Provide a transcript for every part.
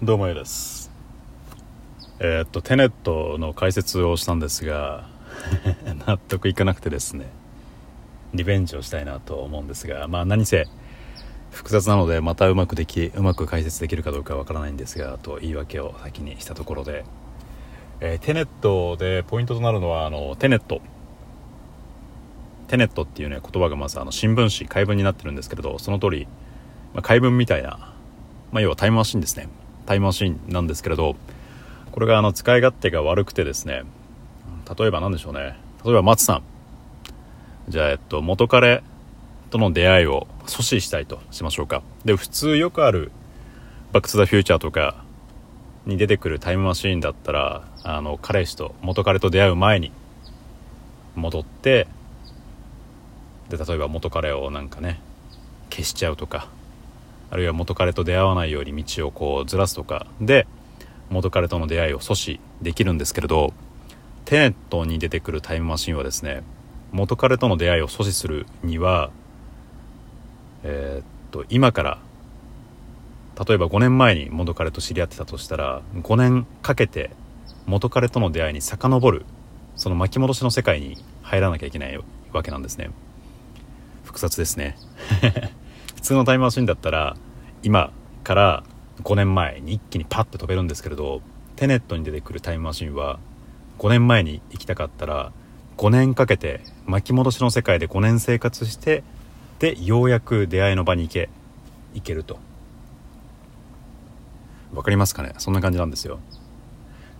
どうもよです。えー、っとテネットの解説をしたんですが 納得いかなくてですねリベンジをしたいなと思うんですがまあ何せ複雑なのでまたうまくできうまく解説できるかどうかわからないんですがと言い訳を先にしたところで、えー、テネットでポイントとなるのはあのテネット。テネットっていうね言葉がまずあの新聞紙解文になってるんですけれどその通り、まあ、解文みたいなまあ、要はタイムマシンですね。タイムマシンなんですけれどこれがあの使い勝手が悪くてですね例えば何でしょうね。例えば松さん。じゃあえっと元彼との出会いを阻止したいとしましょうか。で普通よくある「バック・トゥ・ザ・フューチャー」とかに出てくるタイムマシーンだったらあの彼氏と元彼と出会う前に戻ってで例えば元彼をなんかね消しちゃうとかあるいは元彼と出会わないように道をこうずらすとか。で元彼との出会いを阻止できるんですけれどテネットに出てくるタイムマシンはですね元彼との出会いを阻止するにはえー、っと今から例えば5年前に元彼と知り合ってたとしたら5年かけて元彼との出会いに遡るその巻き戻しの世界に入らなきゃいけないわけなんですね。複雑ですね。通のタイムマシンだったら今から5年前に一気にパッて飛べるんですけれどテネットに出てくるタイムマシンは5年前に行きたかったら5年かけて巻き戻しの世界で5年生活してでようやく出会いの場に行け行けると。分かりますかね？そんな感じなんですよ。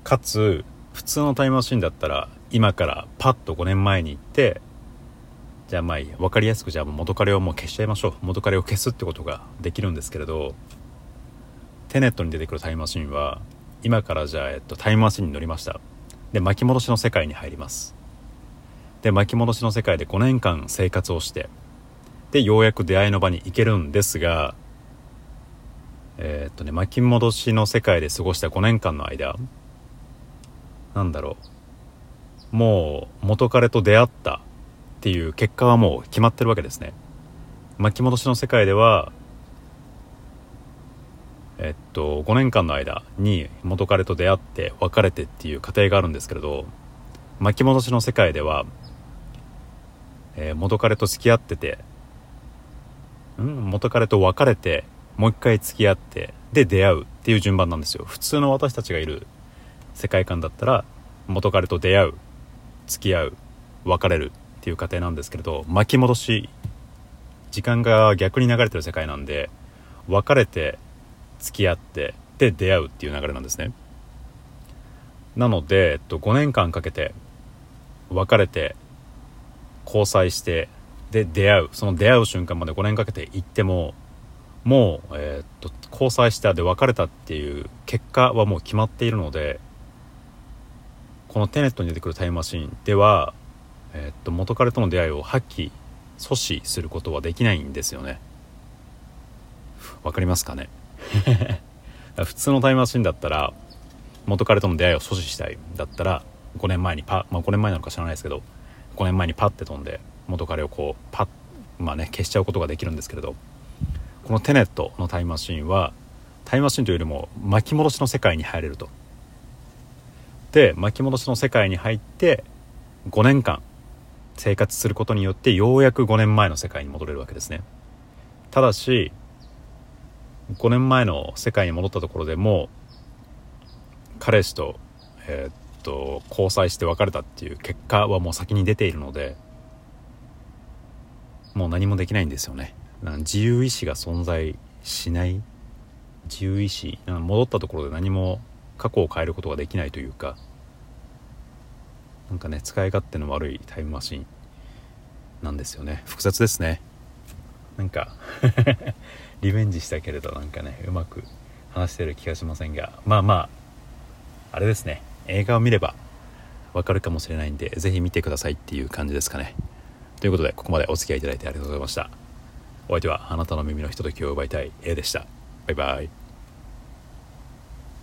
かつ普通のタイムマシンだったら今からパッと5年前に行ってじゃあまあいい分かりやすくじゃあ元彼をもう消しちゃいましょう。元彼を消すってことができるんですけれどテネットに出てくるタイムマシンは今からじゃあ、えっと、タイムマシンに乗りました。で巻き戻しの世界に入ります。で巻き戻しの世界で5年間生活をしてでようやく出会いの場に行けるんですがえー、っとね巻き戻しの世界で過ごした5年間の間なんだろう。もう元彼と出会ったっていう結果はもう決まってるわけですね。巻き戻しの世界ではえっと5年間の間に元彼と出会って別れてっていう過程があるんですけれど巻き戻しの世界では、えー、元彼と付き合っててん元彼と別れてもう一回付き合ってで出会うっていう順番なんですよ。普通の私たちがいる世界観だったら元彼と出会う付き合う別れるっていう過程なんですけれど巻き戻し時間が逆に流れてる世界なんで別れて付き合ってで出会うっていう流れなんですね。なので、えっと、5年間かけて別れて交際してで出会うその出会う瞬間まで5年かけて行ってももう、えー、っと交際したで別れたっていう結果はもう決まっているのでこのテネットに出てくるタイムマシーンではえー、っと元彼との出会いを破棄阻止することはできないんですよね。わかりますかね？普通のタイムマシンだったら元彼との出会いを阻止したい。だったら5年前にパまあ5年前なのか知らないですけど5年前にパッて飛んで元彼をこうパッまあね消しちゃうことができるんですけれどこのテネットのタイムマシンはタイムマシンというよりも巻き戻しの世界に入れると。で巻き戻しの世界に入って5年間生活することによってようやく5年前の世界に戻れるわけですね。ただし5年前の世界に戻ったところでも彼氏と,、えー、っと交際して別れたっていう結果はもう先に出ているのでもう何もできないんですよね。自由意志が存在しない。自由意志戻ったところで何も過去を変えることができないというかなんかね使い勝手の悪いタイムマシンなんですよね。複雑ですね。なんか リベンジしたけれどなんかねうまく話してる気がしませんが。まあまああれですね。映画を見ればわかるかもしれないんで是非見てくださいっていう感じですかね。ということでここまでお付き合いいただいてありがとうございました。お相手はあなたの耳のひとときを奪いたい A でした。バイバイ。